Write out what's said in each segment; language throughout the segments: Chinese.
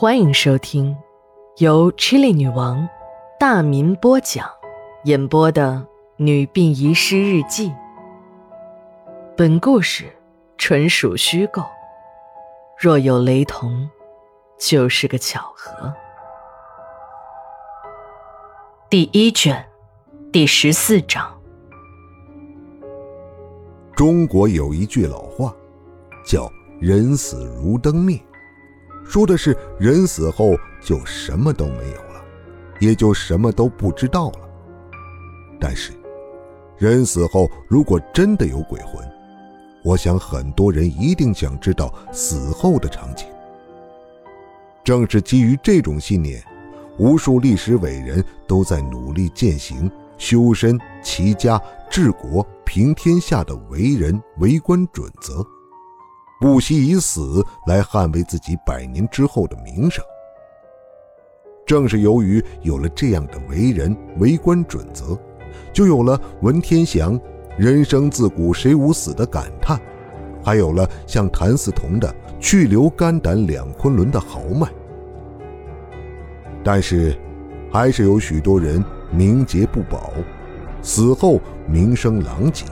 欢迎收听由 Chili 女王大民播讲、演播的《女病遗失日记》。本故事纯属虚构，若有雷同，就是个巧合。第一卷第十四章。中国有一句老话，叫“人死如灯灭”。说的是人死后就什么都没有了，也就什么都不知道了。但是，人死后如果真的有鬼魂，我想很多人一定想知道死后的场景。正是基于这种信念，无数历史伟人都在努力践行修身、齐家、治国、平天下的为人为官准则。不惜以死来捍卫自己百年之后的名声。正是由于有了这样的为人为官准则，就有了文天祥“人生自古谁无死”的感叹，还有了像谭嗣同的“去留肝胆两昆仑”的豪迈。但是，还是有许多人名节不保，死后名声狼藉，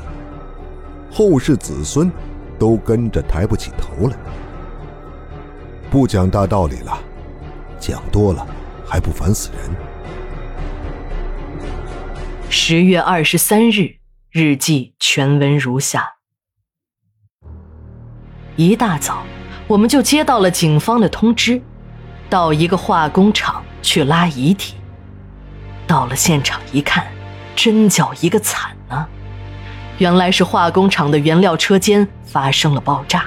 后世子孙。都跟着抬不起头来，不讲大道理了，讲多了还不烦死人。十月二十三日，日记全文如下：一大早，我们就接到了警方的通知，到一个化工厂去拉遗体。到了现场一看，真叫一个惨！原来是化工厂的原料车间发生了爆炸，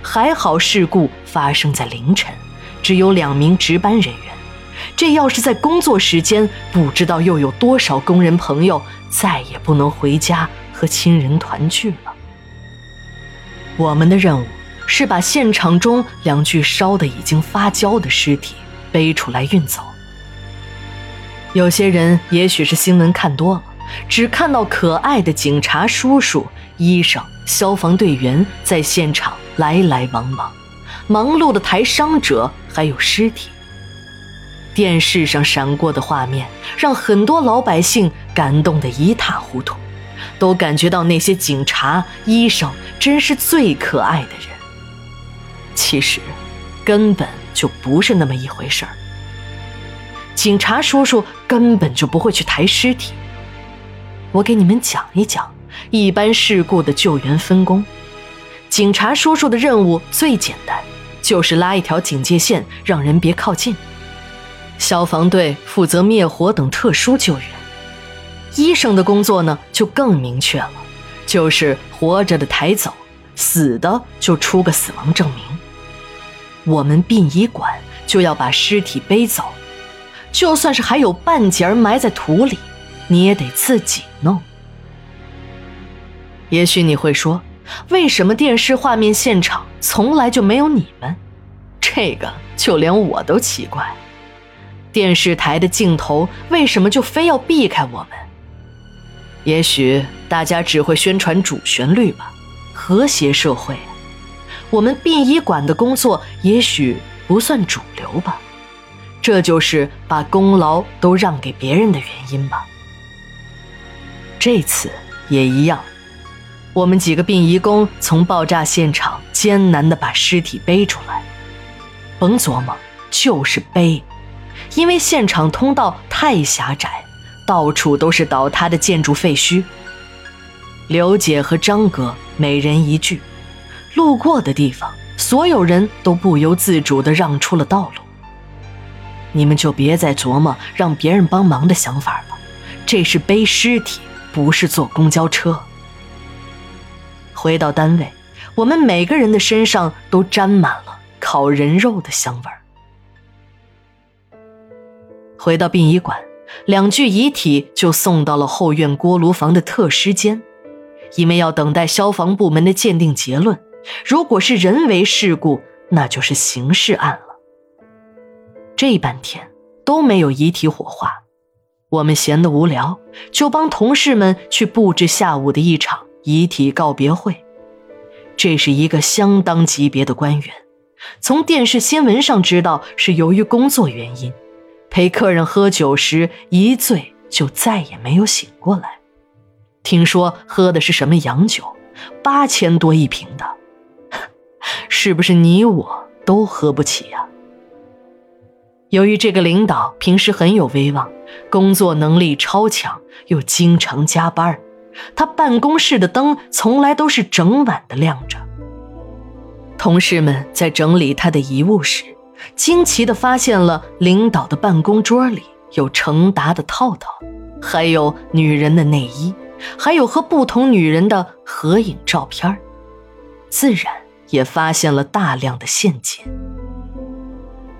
还好事故发生在凌晨，只有两名值班人员。这要是在工作时间，不知道又有多少工人朋友再也不能回家和亲人团聚了。我们的任务是把现场中两具烧得已经发焦的尸体背出来运走。有些人也许是新闻看多了。只看到可爱的警察叔叔、医生、消防队员在现场来来往往，忙碌的抬伤者，还有尸体。电视上闪过的画面让很多老百姓感动得一塌糊涂，都感觉到那些警察、医生真是最可爱的人。其实，根本就不是那么一回事儿。警察叔叔根本就不会去抬尸体。我给你们讲一讲一般事故的救援分工。警察叔叔的任务最简单，就是拉一条警戒线，让人别靠近。消防队负责灭火等特殊救援。医生的工作呢，就更明确了，就是活着的抬走，死的就出个死亡证明。我们殡仪馆就要把尸体背走，就算是还有半截埋在土里。你也得自己弄。也许你会说，为什么电视画面现场从来就没有你们？这个就连我都奇怪。电视台的镜头为什么就非要避开我们？也许大家只会宣传主旋律吧，和谐社会。我们殡仪馆的工作也许不算主流吧，这就是把功劳都让给别人的原因吧。这次也一样，我们几个殡仪工从爆炸现场艰难地把尸体背出来。甭琢磨，就是背，因为现场通道太狭窄，到处都是倒塌的建筑废墟。刘姐和张哥每人一句，路过的地方，所有人都不由自主地让出了道路。你们就别再琢磨让别人帮忙的想法了，这是背尸体。不是坐公交车。回到单位，我们每个人的身上都沾满了烤人肉的香味儿。回到殡仪馆，两具遗体就送到了后院锅炉房的特尸间，因为要等待消防部门的鉴定结论。如果是人为事故，那就是刑事案了。这半天都没有遗体火化。我们闲得无聊，就帮同事们去布置下午的一场遗体告别会。这是一个相当级别的官员，从电视新闻上知道是由于工作原因，陪客人喝酒时一醉就再也没有醒过来。听说喝的是什么洋酒，八千多一瓶的，是不是你我都喝不起呀？由于这个领导平时很有威望，工作能力超强，又经常加班，他办公室的灯从来都是整晚的亮着。同事们在整理他的遗物时，惊奇地发现了领导的办公桌里有成沓的套套，还有女人的内衣，还有和不同女人的合影照片自然也发现了大量的现金。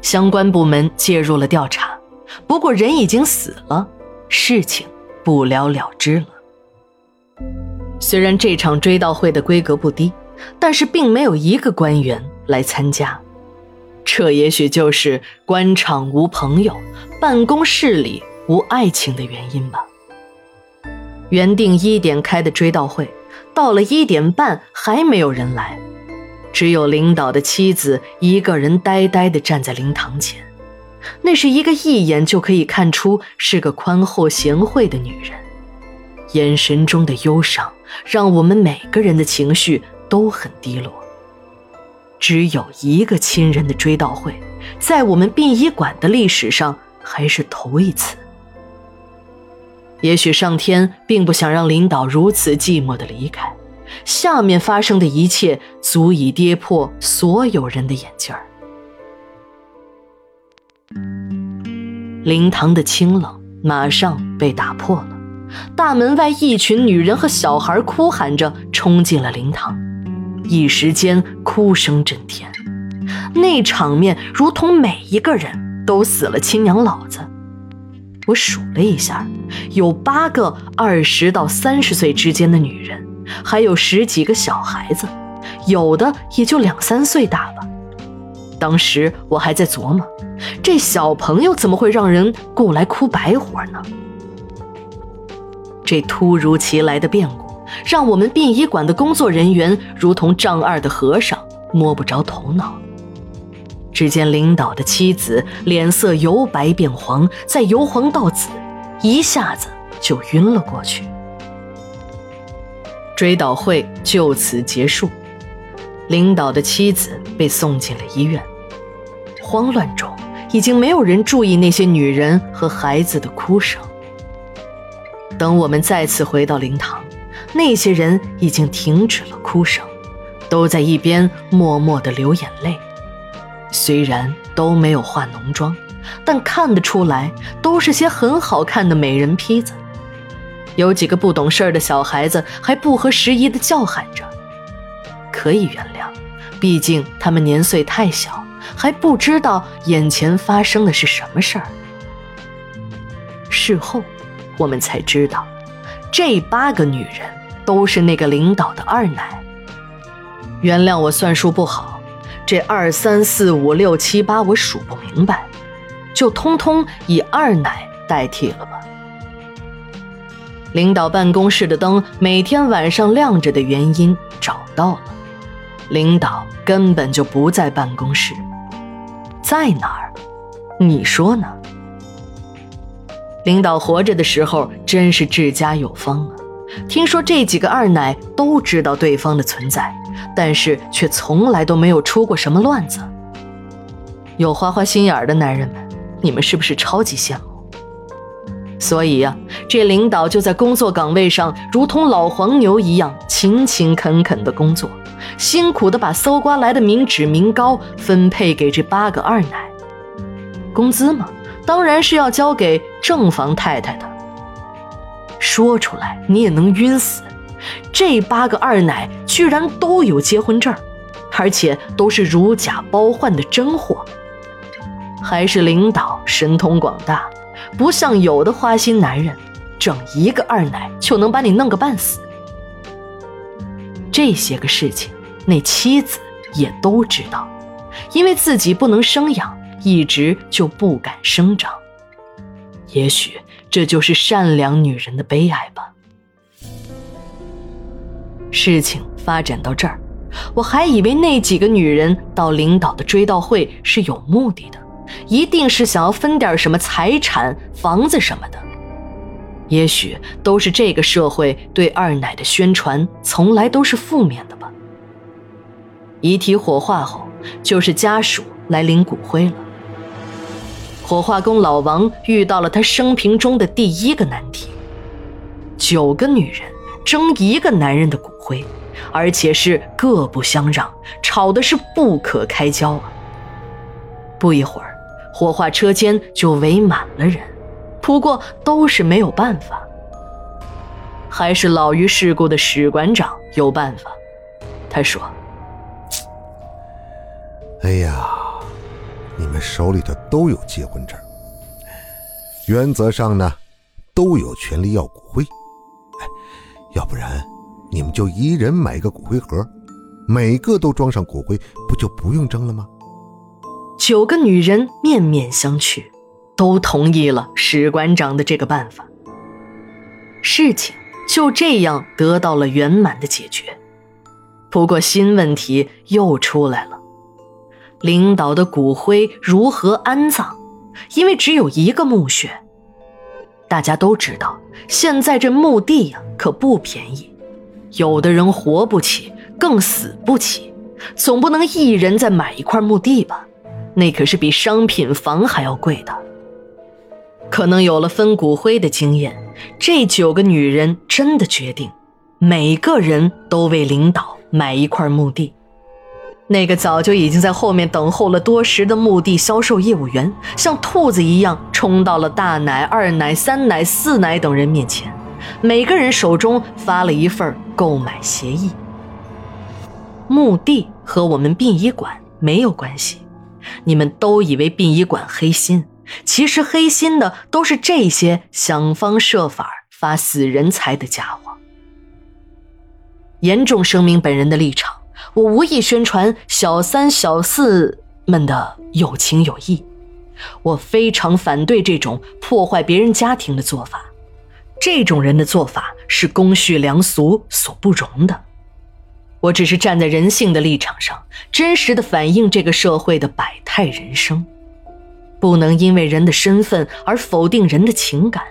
相关部门介入了调查，不过人已经死了，事情不了了之了。虽然这场追悼会的规格不低，但是并没有一个官员来参加，这也许就是官场无朋友，办公室里无爱情的原因吧。原定一点开的追悼会，到了一点半还没有人来。只有领导的妻子一个人呆呆地站在灵堂前，那是一个一眼就可以看出是个宽厚贤惠的女人，眼神中的忧伤让我们每个人的情绪都很低落。只有一个亲人的追悼会，在我们殡仪馆的历史上还是头一次。也许上天并不想让领导如此寂寞地离开。下面发生的一切足以跌破所有人的眼镜儿。灵堂的清冷马上被打破了，大门外一群女人和小孩哭喊着冲进了灵堂，一时间哭声震天，那场面如同每一个人都死了亲娘老子。我数了一下，有八个二十到三十岁之间的女人。还有十几个小孩子，有的也就两三岁大吧。当时我还在琢磨，这小朋友怎么会让人雇来哭白活呢？这突如其来的变故，让我们殡仪馆的工作人员如同丈二的和尚，摸不着头脑。只见领导的妻子脸色由白变黄，再由黄到紫，一下子就晕了过去。追悼会就此结束，领导的妻子被送进了医院。慌乱中，已经没有人注意那些女人和孩子的哭声。等我们再次回到灵堂，那些人已经停止了哭声，都在一边默默地流眼泪。虽然都没有化浓妆，但看得出来都是些很好看的美人坯子。有几个不懂事儿的小孩子还不合时宜的叫喊着，可以原谅，毕竟他们年岁太小，还不知道眼前发生的是什么事儿。事后，我们才知道，这八个女人都是那个领导的二奶。原谅我算数不好，这二三四五六七八我数不明白，就通通以二奶代替了吧。领导办公室的灯每天晚上亮着的原因找到了，领导根本就不在办公室，在哪儿？你说呢？领导活着的时候真是治家有方啊！听说这几个二奶都知道对方的存在，但是却从来都没有出过什么乱子。有花花心眼的男人们，你们是不是超级羡慕？所以呀，这领导就在工作岗位上，如同老黄牛一样勤勤恳恳的工作，辛苦的把搜刮来的民脂民膏分配给这八个二奶。工资嘛，当然是要交给正房太太的。说出来你也能晕死，这八个二奶居然都有结婚证，而且都是如假包换的真货。还是领导神通广大。不像有的花心男人，整一个二奶就能把你弄个半死。这些个事情，那妻子也都知道，因为自己不能生养，一直就不敢声张。也许这就是善良女人的悲哀吧。事情发展到这儿，我还以为那几个女人到领导的追悼会是有目的的，一定是想要分点什么财产、房子什么的。也许都是这个社会对二奶的宣传从来都是负面的吧。遗体火化后，就是家属来领骨灰了。火化工老王遇到了他生平中的第一个难题：九个女人争一个男人的骨灰。而且是各不相让，吵的是不可开交啊！不一会儿，火化车间就围满了人，不过都是没有办法。还是老于世故的史馆长有办法。他说：“哎呀，你们手里头都有结婚证，原则上呢，都有权利要骨灰。哎，要不然……”你们就一人买个骨灰盒，每个都装上骨灰，不就不用争了吗？九个女人面面相觑，都同意了史馆长的这个办法。事情就这样得到了圆满的解决。不过新问题又出来了：领导的骨灰如何安葬？因为只有一个墓穴。大家都知道，现在这墓地呀可不便宜。有的人活不起，更死不起，总不能一人再买一块墓地吧？那可是比商品房还要贵的。可能有了分骨灰的经验，这九个女人真的决定，每个人都为领导买一块墓地。那个早就已经在后面等候了多时的墓地销售业务员，像兔子一样冲到了大奶、二奶、三奶、四奶等人面前。每个人手中发了一份购买协议。墓地和我们殡仪馆没有关系，你们都以为殡仪馆黑心，其实黑心的都是这些想方设法发死人财的家伙。严重声明本人的立场，我无意宣传小三小四们的有情有义，我非常反对这种破坏别人家庭的做法。这种人的做法是公序良俗所不容的。我只是站在人性的立场上，真实的反映这个社会的百态人生，不能因为人的身份而否定人的情感，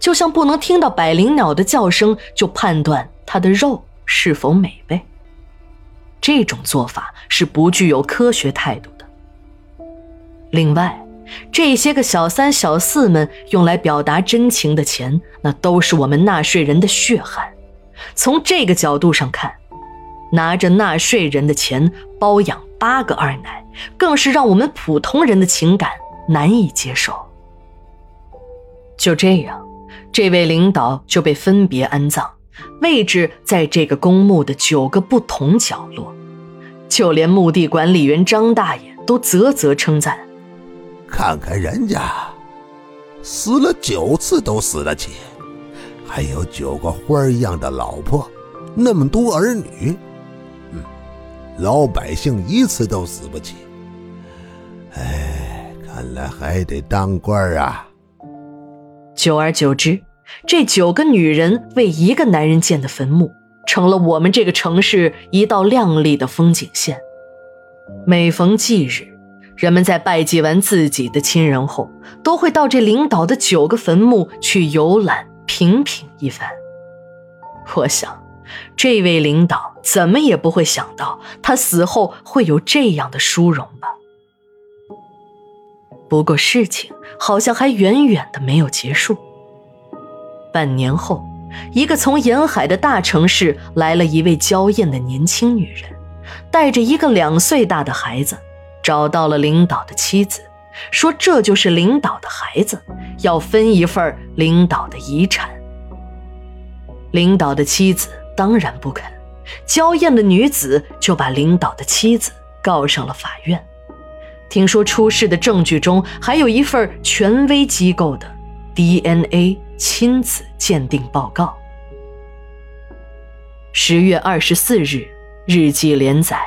就像不能听到百灵鸟的叫声就判断它的肉是否美味。这种做法是不具有科学态度的。另外。这些个小三小四们用来表达真情的钱，那都是我们纳税人的血汗。从这个角度上看，拿着纳税人的钱包养八个二奶，更是让我们普通人的情感难以接受。就这样，这位领导就被分别安葬，位置在这个公墓的九个不同角落。就连墓地管理员张大爷都啧啧称赞。看看人家，死了九次都死得起，还有九个花一样的老婆，那么多儿女，老百姓一次都死不起。哎，看来还得当官啊。久而久之，这九个女人为一个男人建的坟墓，成了我们这个城市一道亮丽的风景线。每逢忌日。人们在拜祭完自己的亲人后，都会到这领导的九个坟墓去游览、品品一番。我想，这位领导怎么也不会想到，他死后会有这样的殊荣吧。不过，事情好像还远远的没有结束。半年后，一个从沿海的大城市来了一位娇艳的年轻女人，带着一个两岁大的孩子。找到了领导的妻子，说这就是领导的孩子，要分一份领导的遗产。领导的妻子当然不肯，娇艳的女子就把领导的妻子告上了法院。听说出事的证据中还有一份权威机构的 DNA 亲子鉴定报告。十月二十四日，日记连载，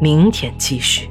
明天继续。